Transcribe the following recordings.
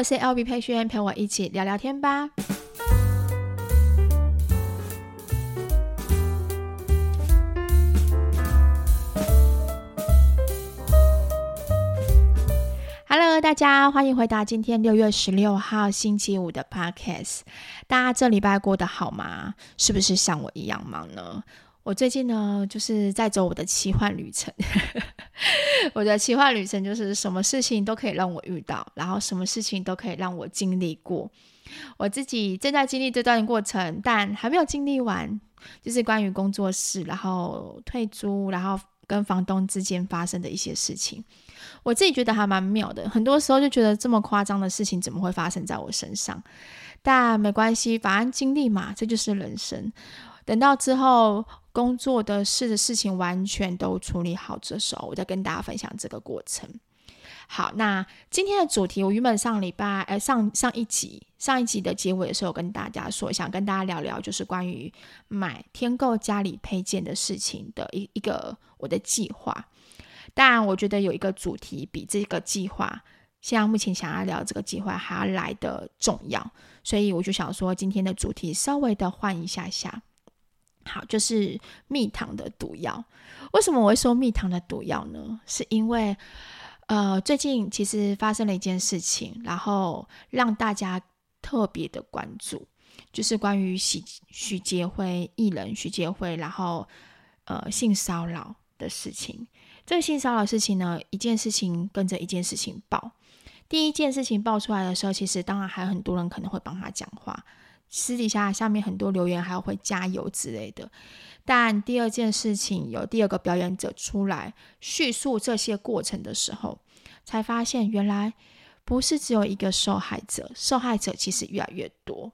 我是 LB 佩萱，陪我一起聊聊天吧。Hello，大家欢迎回到今天六月十六号星期五的 Podcast。大家这礼拜过得好吗？是不是像我一样忙呢？我最近呢，就是在走我的奇幻旅程。我的奇幻旅程就是什么事情都可以让我遇到，然后什么事情都可以让我经历过。我自己正在经历这段过程，但还没有经历完，就是关于工作室，然后退租，然后跟房东之间发生的一些事情。我自己觉得还蛮妙的，很多时候就觉得这么夸张的事情怎么会发生在我身上？但没关系，反正经历嘛，这就是人生。等到之后工作的事的事情完全都处理好的时候，我再跟大家分享这个过程。好，那今天的主题，我原本上礼拜，呃，上上一集上一集的结尾的时候，跟大家说，想跟大家聊聊，就是关于买天购家里配件的事情的一一个我的计划。当然我觉得有一个主题比这个计划，现在目前想要聊这个计划还要来的重要，所以我就想说，今天的主题稍微的换一下下。好，就是蜜糖的毒药。为什么我会说蜜糖的毒药呢？是因为，呃，最近其实发生了一件事情，然后让大家特别的关注，就是关于许许杰辉艺人许杰辉，然后呃性骚扰的事情。这个性骚扰事情呢，一件事情跟着一件事情爆。第一件事情爆出来的时候，其实当然还有很多人可能会帮他讲话。私底下下面很多留言还有会加油之类的，但第二件事情有第二个表演者出来叙述这些过程的时候，才发现原来不是只有一个受害者，受害者其实越来越多。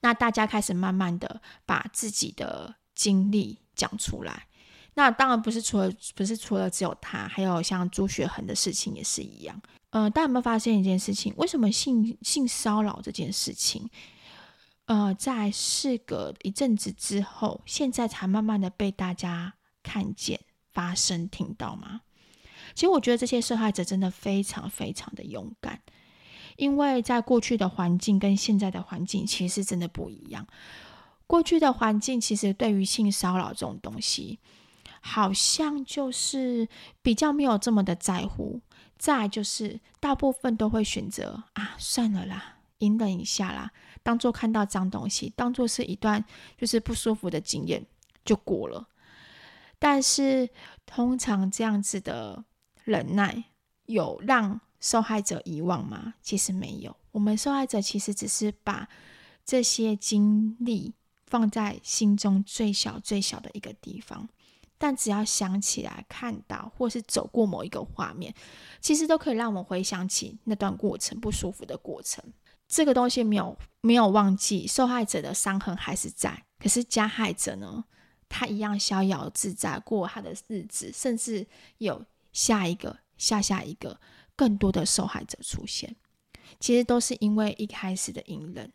那大家开始慢慢的把自己的经历讲出来，那当然不是除了不是除了只有他，还有像朱学恒的事情也是一样。嗯、呃，大家有没有发现一件事情？为什么性性骚扰这件事情？呃，在事隔一阵子之后，现在才慢慢的被大家看见、发声、听到吗？其实我觉得这些受害者真的非常非常的勇敢，因为在过去的环境跟现在的环境其实真的不一样。过去的环境其实对于性骚扰这种东西，好像就是比较没有这么的在乎，再就是大部分都会选择啊，算了啦。隐忍一下啦，当做看到脏东西，当做是一段就是不舒服的经验就过了。但是通常这样子的忍耐，有让受害者遗忘吗？其实没有。我们受害者其实只是把这些经历放在心中最小最小的一个地方，但只要想起来、看到或是走过某一个画面，其实都可以让我们回想起那段过程不舒服的过程。这个东西没有没有忘记，受害者的伤痕还是在，可是加害者呢，他一样逍遥自在过他的日子，甚至有下一个、下下一个更多的受害者出现，其实都是因为一开始的隐忍，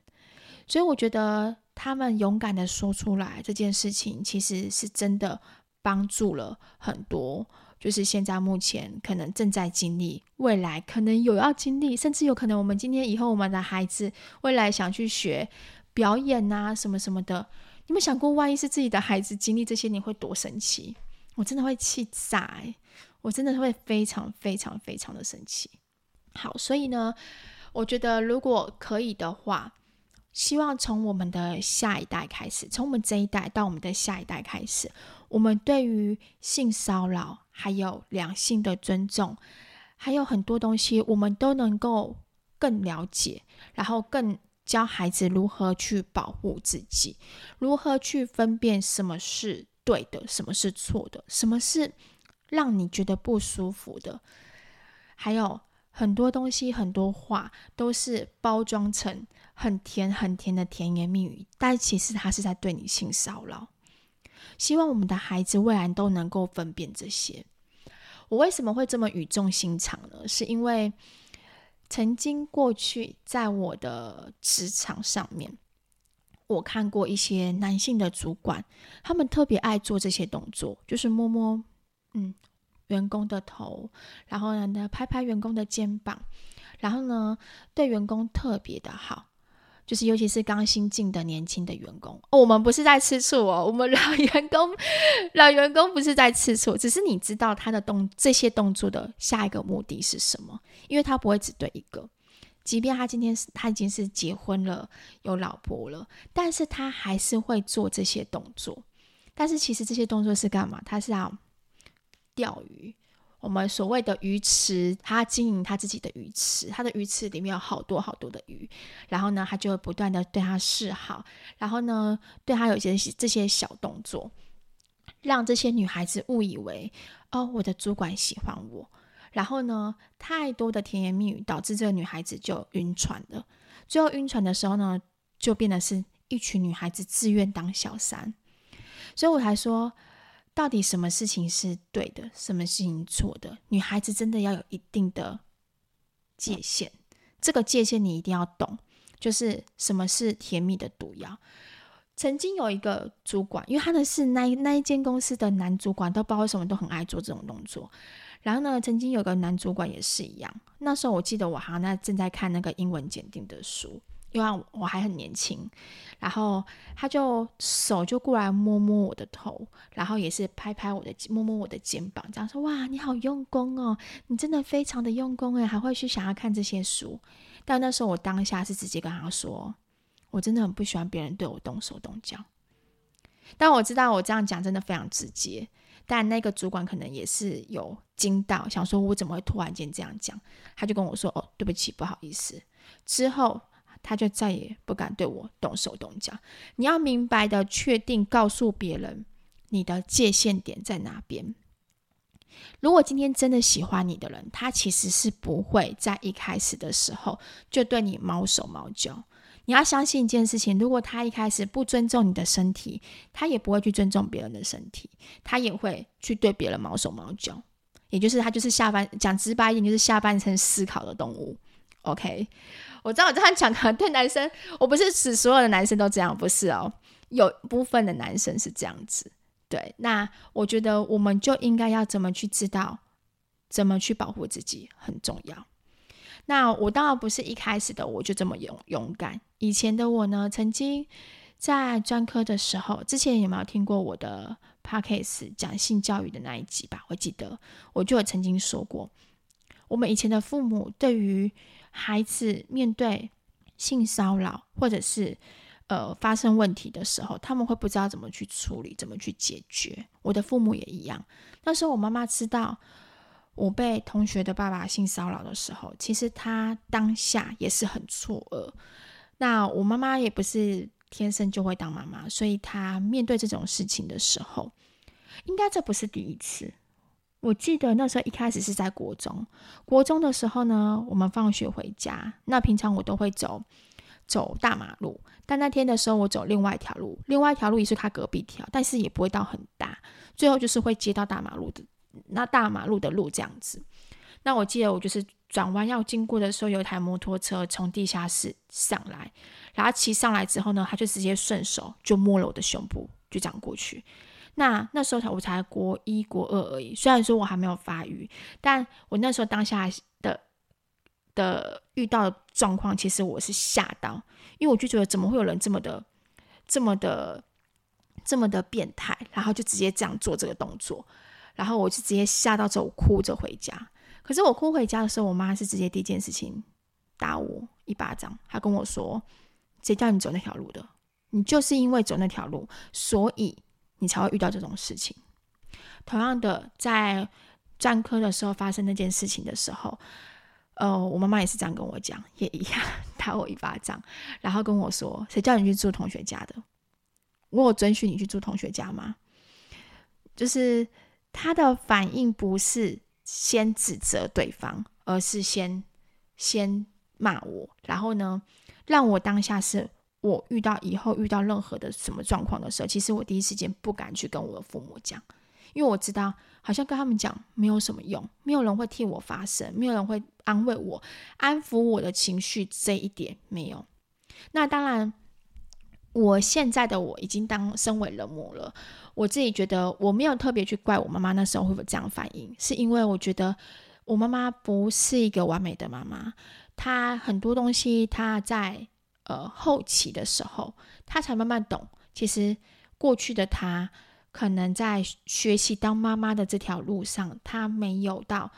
所以我觉得他们勇敢的说出来这件事情，其实是真的帮助了很多。就是现在目前可能正在经历，未来可能有要经历，甚至有可能我们今天以后我们的孩子未来想去学表演啊什么什么的，你们想过万一是自己的孩子经历这些，你会多生气？我真的会气炸欸，我真的会非常非常非常的生气。好，所以呢，我觉得如果可以的话，希望从我们的下一代开始，从我们这一代到我们的下一代开始。我们对于性骚扰，还有两性的尊重，还有很多东西，我们都能够更了解，然后更教孩子如何去保护自己，如何去分辨什么是对的，什么是错的，什么是让你觉得不舒服的，还有很多东西，很多话都是包装成很甜很甜的甜言蜜语，但其实他是在对你性骚扰。希望我们的孩子未来都能够分辨这些。我为什么会这么语重心长呢？是因为曾经过去在我的职场上面，我看过一些男性的主管，他们特别爱做这些动作，就是摸摸嗯员工的头，然后呢拍拍员工的肩膀，然后呢，对员工特别的好。就是，尤其是刚新进的年轻的员工，哦，我们不是在吃醋哦，我们老员工，老员工不是在吃醋，只是你知道他的动这些动作的下一个目的是什么，因为他不会只对一个，即便他今天是他已经是结婚了，有老婆了，但是他还是会做这些动作，但是其实这些动作是干嘛？他是要钓鱼。我们所谓的鱼池，他经营他自己的鱼池，他的鱼池里面有好多好多的鱼，然后呢，他就会不断的对他示好，然后呢，对他有些这些小动作，让这些女孩子误以为哦，我的主管喜欢我，然后呢，太多的甜言蜜语导致这个女孩子就晕船了，最后晕船的时候呢，就变得是一群女孩子自愿当小三，所以我才说。到底什么事情是对的，什么事情错的？女孩子真的要有一定的界限，这个界限你一定要懂，就是什么是甜蜜的毒药。曾经有一个主管，因为他的是那那一间公司的男主管，都不知道为什么都很爱做这种动作。然后呢，曾经有个男主管也是一样。那时候我记得我好像在正在看那个英文检定的书。因为我还很年轻，然后他就手就过来摸摸我的头，然后也是拍拍我的摸摸我的肩膀，这样说：“哇，你好用功哦，你真的非常的用功诶，还会去想要看这些书。”但那时候我当下是直接跟他说：“我真的很不喜欢别人对我动手动脚。”但我知道我这样讲真的非常直接，但那个主管可能也是有惊到，想说我怎么会突然间这样讲？他就跟我说：“哦，对不起，不好意思。”之后。他就再也不敢对我动手动脚。你要明白的确定告诉别人你的界限点在哪边。如果今天真的喜欢你的人，他其实是不会在一开始的时候就对你毛手毛脚。你要相信一件事情：如果他一开始不尊重你的身体，他也不会去尊重别人的身体，他也会去对别人毛手毛脚。也就是他就是下半讲直白一点，就是下半身思考的动物。OK。我知道我这样讲可能对男生，我不是指所有的男生都这样，不是哦，有部分的男生是这样子。对，那我觉得我们就应该要怎么去知道，怎么去保护自己很重要。那我当然不是一开始的我就这么勇勇敢，以前的我呢，曾经在专科的时候，之前有没有听过我的 podcast 讲性教育的那一集吧？我记得我就有曾经说过，我们以前的父母对于孩子面对性骚扰或者是呃发生问题的时候，他们会不知道怎么去处理，怎么去解决。我的父母也一样。那时候我妈妈知道我被同学的爸爸性骚扰的时候，其实她当下也是很错愕。那我妈妈也不是天生就会当妈妈，所以她面对这种事情的时候，应该这不是第一次。我记得那时候一开始是在国中，国中的时候呢，我们放学回家，那平常我都会走走大马路，但那天的时候我走另外一条路，另外一条路也是他隔壁条，但是也不会到很大，最后就是会接到大马路的那大马路的路这样子。那我记得我就是转弯要经过的时候，有一台摩托车从地下室上来，然后骑上来之后呢，他就直接顺手就摸了我的胸部，就这样过去。那那时候才我才国一国二而已，虽然说我还没有发育，但我那时候当下的的遇到的状况，其实我是吓到，因为我就觉得怎么会有人这么的、这么的、这么的变态，然后就直接这样做这个动作，然后我就直接吓到之后我哭着回家。可是我哭回家的时候，我妈是直接第一件事情打我一巴掌，她跟我说：“谁叫你走那条路的？你就是因为走那条路，所以。”你才会遇到这种事情。同样的，在专科的时候发生那件事情的时候，呃，我妈妈也是这样跟我讲，也一样 打我一巴掌，然后跟我说：“谁叫你去住同学家的？我有准许你去住同学家吗？”就是他的反应不是先指责对方，而是先先骂我，然后呢，让我当下是。我遇到以后遇到任何的什么状况的时候，其实我第一时间不敢去跟我的父母讲，因为我知道好像跟他们讲没有什么用，没有人会替我发声，没有人会安慰我、安抚我的情绪，这一点没有。那当然，我现在的我已经当身为人母了，我自己觉得我没有特别去怪我妈妈那时候会不会这样反应，是因为我觉得我妈妈不是一个完美的妈妈，她很多东西她在呃后期的时候，她才慢慢懂。其实过去的她可能在学习当妈妈的这条路上，她没有到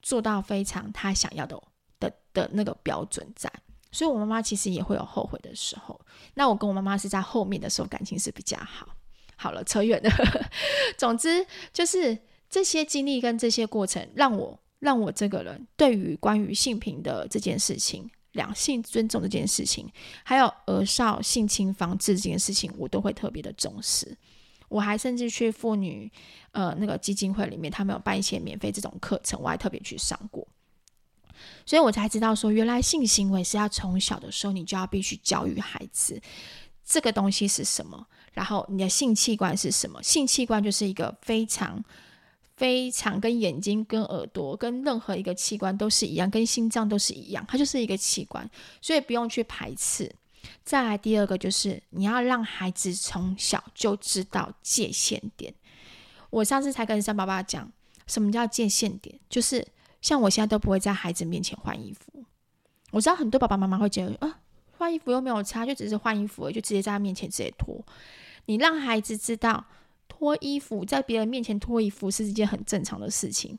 做到非常她想要的的的那个标准在。所以，我妈妈其实也会有后悔的时候。那我跟我妈妈是在后面的时候感情是比较好。好了，扯远了。总之，就是这些经历跟这些过程，让我。让我这个人对于关于性平的这件事情、两性尊重这件事情，还有儿少性侵防治这件事情，我都会特别的重视。我还甚至去妇女呃那个基金会里面，他们有办一些免费这种课程，我还特别去上过。所以我才知道说，原来性行为是要从小的时候你就要必须教育孩子这个东西是什么，然后你的性器官是什么。性器官就是一个非常。非常跟眼睛、跟耳朵、跟任何一个器官都是一样，跟心脏都是一样，它就是一个器官，所以不用去排斥。再来第二个就是你要让孩子从小就知道界限点。我上次才跟三爸爸讲，什么叫界限点，就是像我现在都不会在孩子面前换衣服。我知道很多爸爸妈妈会觉得啊，换衣服又没有差，就只是换衣服而已，就直接在他面前直接脱。你让孩子知道。脱衣服，在别人面前脱衣服是一件很正常的事情，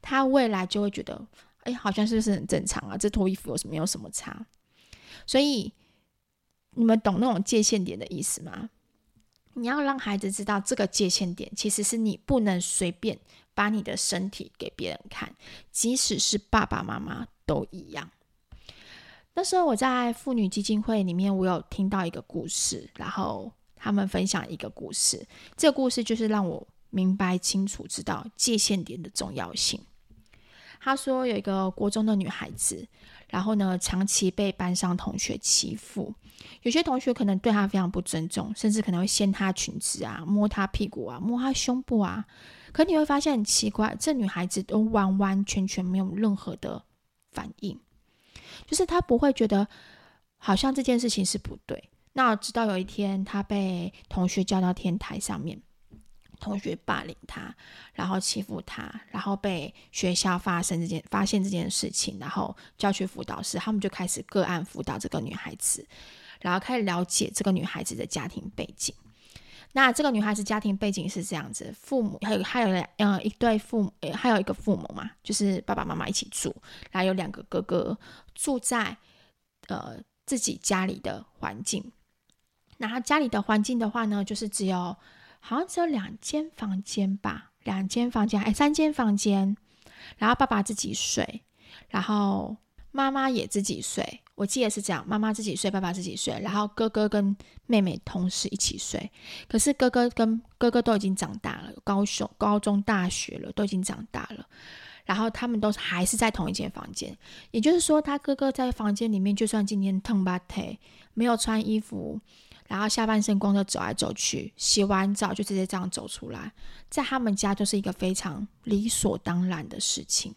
他未来就会觉得，哎，好像是不是很正常啊？这脱衣服有什么有什么差？所以你们懂那种界限点的意思吗？你要让孩子知道，这个界限点其实是你不能随便把你的身体给别人看，即使是爸爸妈妈都一样。那时候我在妇女基金会里面，我有听到一个故事，然后。他们分享一个故事，这个故事就是让我明白清楚知道界限点的重要性。他说有一个国中的女孩子，然后呢，长期被班上同学欺负，有些同学可能对她非常不尊重，甚至可能会掀她裙子啊，摸她屁股啊，摸她胸部啊。可你会发现很奇怪，这女孩子都完完全全没有任何的反应，就是她不会觉得好像这件事情是不对。那直到有一天，他被同学叫到天台上面，同学霸凌他，然后欺负他，然后被学校发生这件发现这件事情，然后叫去辅导室，他们就开始个案辅导这个女孩子，然后开始了解这个女孩子的家庭背景。那这个女孩子家庭背景是这样子，父母还有还有两嗯一对父母，还有一个父母嘛，就是爸爸妈妈一起住，然后有两个哥哥住在呃自己家里的环境。然后家里的环境的话呢，就是只有好像只有两间房间吧，两间房间，哎，三间房间。然后爸爸自己睡，然后妈妈也自己睡。我记得是这样，妈妈自己睡，爸爸自己睡，然后哥哥跟妹妹同时一起睡。可是哥哥跟哥哥都已经长大了，高中、高中、大学了，都已经长大了。然后他们都还是在同一间房间，也就是说，他哥哥在房间里面，就算今天烫把腿，没有穿衣服。然后下半身光着走来走去，洗完澡就直接这样走出来，在他们家就是一个非常理所当然的事情。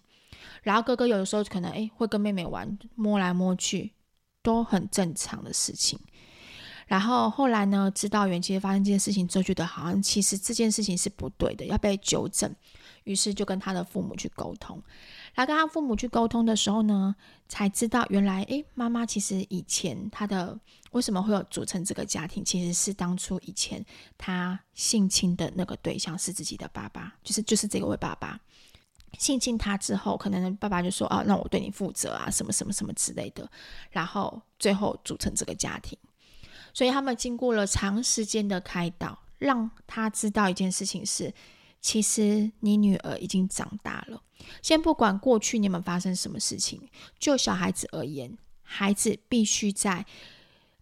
然后哥哥有的时候可能诶会跟妹妹玩，摸来摸去，都很正常的事情。然后后来呢，知道原其实发生这件事情之后，觉得好像其实这件事情是不对的，要被纠正，于是就跟他的父母去沟通。然后跟他父母去沟通的时候呢，才知道原来，诶，妈妈其实以前她的为什么会有组成这个家庭，其实是当初以前他性侵的那个对象是自己的爸爸，就是就是这个位爸爸性侵他之后，可能爸爸就说啊，让我对你负责啊，什么什么什么之类的，然后最后组成这个家庭。所以他们经过了长时间的开导，让他知道一件事情是。其实你女儿已经长大了。先不管过去你们发生什么事情，就小孩子而言，孩子必须在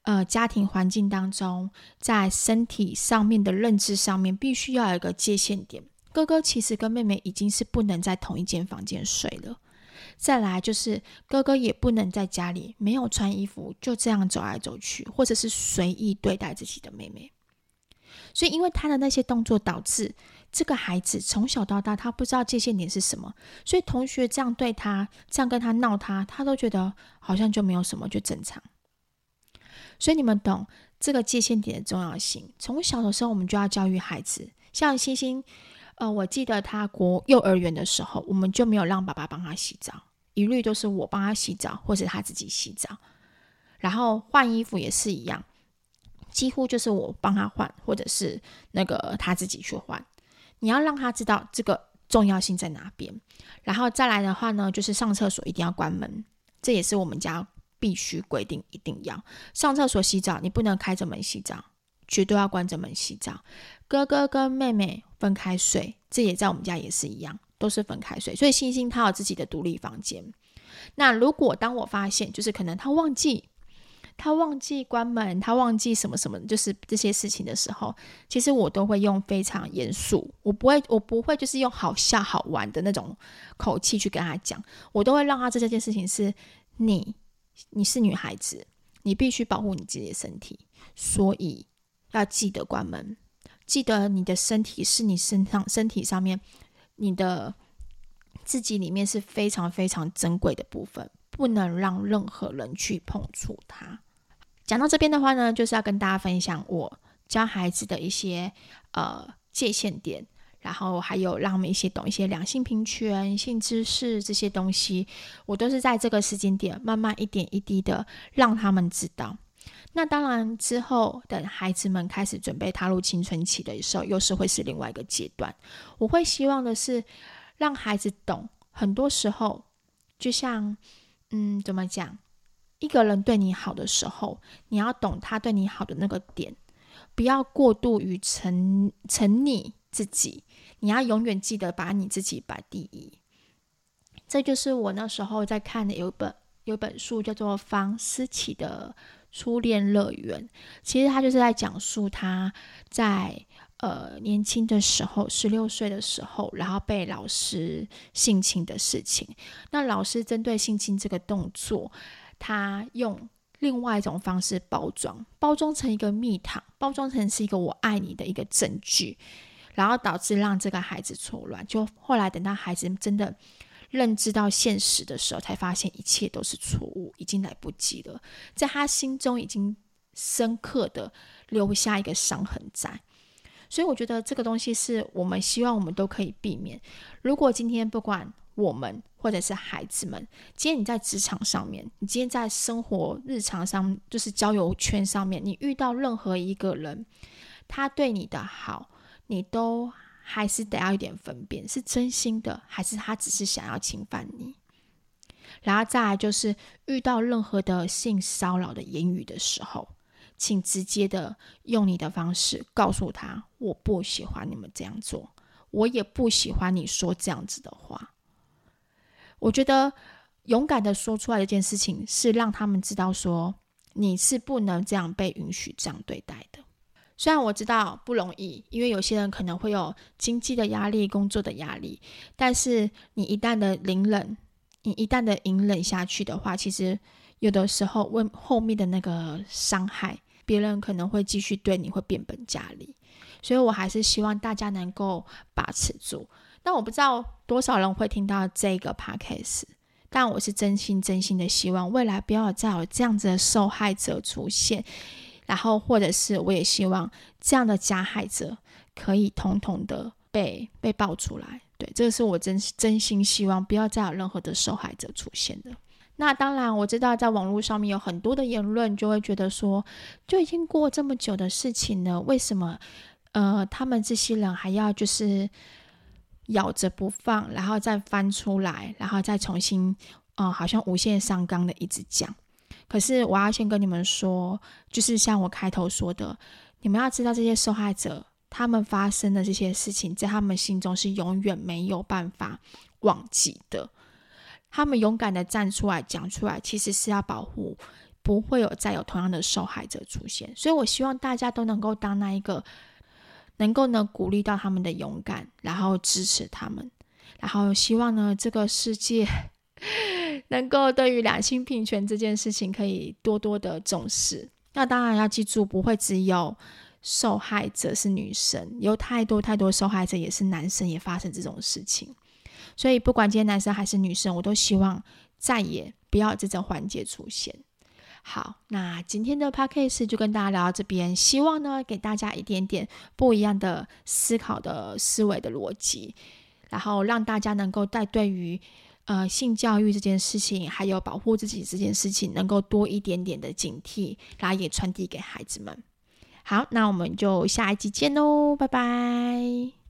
呃家庭环境当中，在身体上面的认知上面，必须要有一个界限点。哥哥其实跟妹妹已经是不能在同一间房间睡了。再来就是哥哥也不能在家里没有穿衣服就这样走来走去，或者是随意对待自己的妹妹。所以因为他的那些动作，导致。这个孩子从小到大，他不知道界限点是什么，所以同学这样对他，这样跟他闹他，他都觉得好像就没有什么，就正常。所以你们懂这个界限点的重要性。从小的时候，我们就要教育孩子。像星星，呃，我记得他国幼儿园的时候，我们就没有让爸爸帮他洗澡，一律都是我帮他洗澡，或者他自己洗澡。然后换衣服也是一样，几乎就是我帮他换，或者是那个他自己去换。你要让他知道这个重要性在哪边。然后再来的话呢，就是上厕所一定要关门，这也是我们家必须规定，一定要上厕所洗澡，你不能开着门洗澡。绝对要关着门洗澡，哥哥跟妹妹分开睡，这也在我们家也是一样，都是分开睡。所以星星他有自己的独立房间。那如果当我发现，就是可能他忘记，他忘记关门，他忘记什么什么，就是这些事情的时候，其实我都会用非常严肃，我不会，我不会就是用好笑好玩的那种口气去跟他讲，我都会让他知道这件事情是你，你是女孩子，你必须保护你自己的身体，所以。要记得关门，记得你的身体是你身上身体上面你的自己里面是非常非常珍贵的部分，不能让任何人去碰触它。讲到这边的话呢，就是要跟大家分享我教孩子的一些呃界限点，然后还有让我们一些懂一些两性平权、性知识这些东西，我都是在这个时间点慢慢一点一滴的让他们知道。那当然，之后等孩子们开始准备踏入青春期的时候，又是会是另外一个阶段。我会希望的是，让孩子懂，很多时候，就像，嗯，怎么讲？一个人对你好的时候，你要懂他对你好的那个点，不要过度于沉沉溺自己。你要永远记得把你自己摆第一。这就是我那时候在看的有本有本书，叫做方思琪的。初恋乐园，其实他就是在讲述他在呃年轻的时候，十六岁的时候，然后被老师性侵的事情。那老师针对性侵这个动作，他用另外一种方式包装，包装成一个蜜糖，包装成是一个我爱你的一个证据，然后导致让这个孩子错乱。就后来等到孩子真的。认知到现实的时候，才发现一切都是错误，已经来不及了。在他心中已经深刻的留下一个伤痕在，所以我觉得这个东西是我们希望我们都可以避免。如果今天不管我们或者是孩子们，今天你在职场上面，你今天在生活日常上，就是交友圈上面，你遇到任何一个人，他对你的好，你都。还是得要一点分辨，是真心的，还是他只是想要侵犯你？然后再来就是遇到任何的性骚扰的言语的时候，请直接的用你的方式告诉他：我不喜欢你们这样做，我也不喜欢你说这样子的话。我觉得勇敢的说出来这件事情，是让他们知道说你是不能这样被允许这样对待的。虽然我知道不容易，因为有些人可能会有经济的压力、工作的压力，但是你一旦的隐忍，你一旦的隐忍下去的话，其实有的时候为后面的那个伤害，别人可能会继续对你会变本加厉。所以我还是希望大家能够把持住。那我不知道多少人会听到这个 podcast，但我是真心真心的希望未来不要再有这样子的受害者出现。然后，或者是我也希望这样的加害者可以统统的被被爆出来。对，这个是我真真心希望不要再有任何的受害者出现的。那当然，我知道在网络上面有很多的言论，就会觉得说，就已经过这么久的事情了，为什么呃他们这些人还要就是咬着不放，然后再翻出来，然后再重新啊、呃，好像无限上纲的一直讲。可是我要先跟你们说，就是像我开头说的，你们要知道这些受害者，他们发生的这些事情，在他们心中是永远没有办法忘记的。他们勇敢的站出来讲出来，其实是要保护，不会有再有同样的受害者出现。所以我希望大家都能够当那一个，能够呢鼓励到他们的勇敢，然后支持他们，然后希望呢这个世界。能够对于两性平权这件事情，可以多多的重视。那当然要记住，不会只有受害者是女生，有太多太多受害者也是男生，也发生这种事情。所以不管今天男生还是女生，我都希望再也不要这种环节出现。好，那今天的 podcast 就跟大家聊到这边，希望呢给大家一点点不一样的思考的思维的逻辑，然后让大家能够在对于呃性教育这件事情，还有保护自己这件事情，能够多一点点的警惕，然后也传递给孩子们。好，那我们就下一集见喽，拜拜。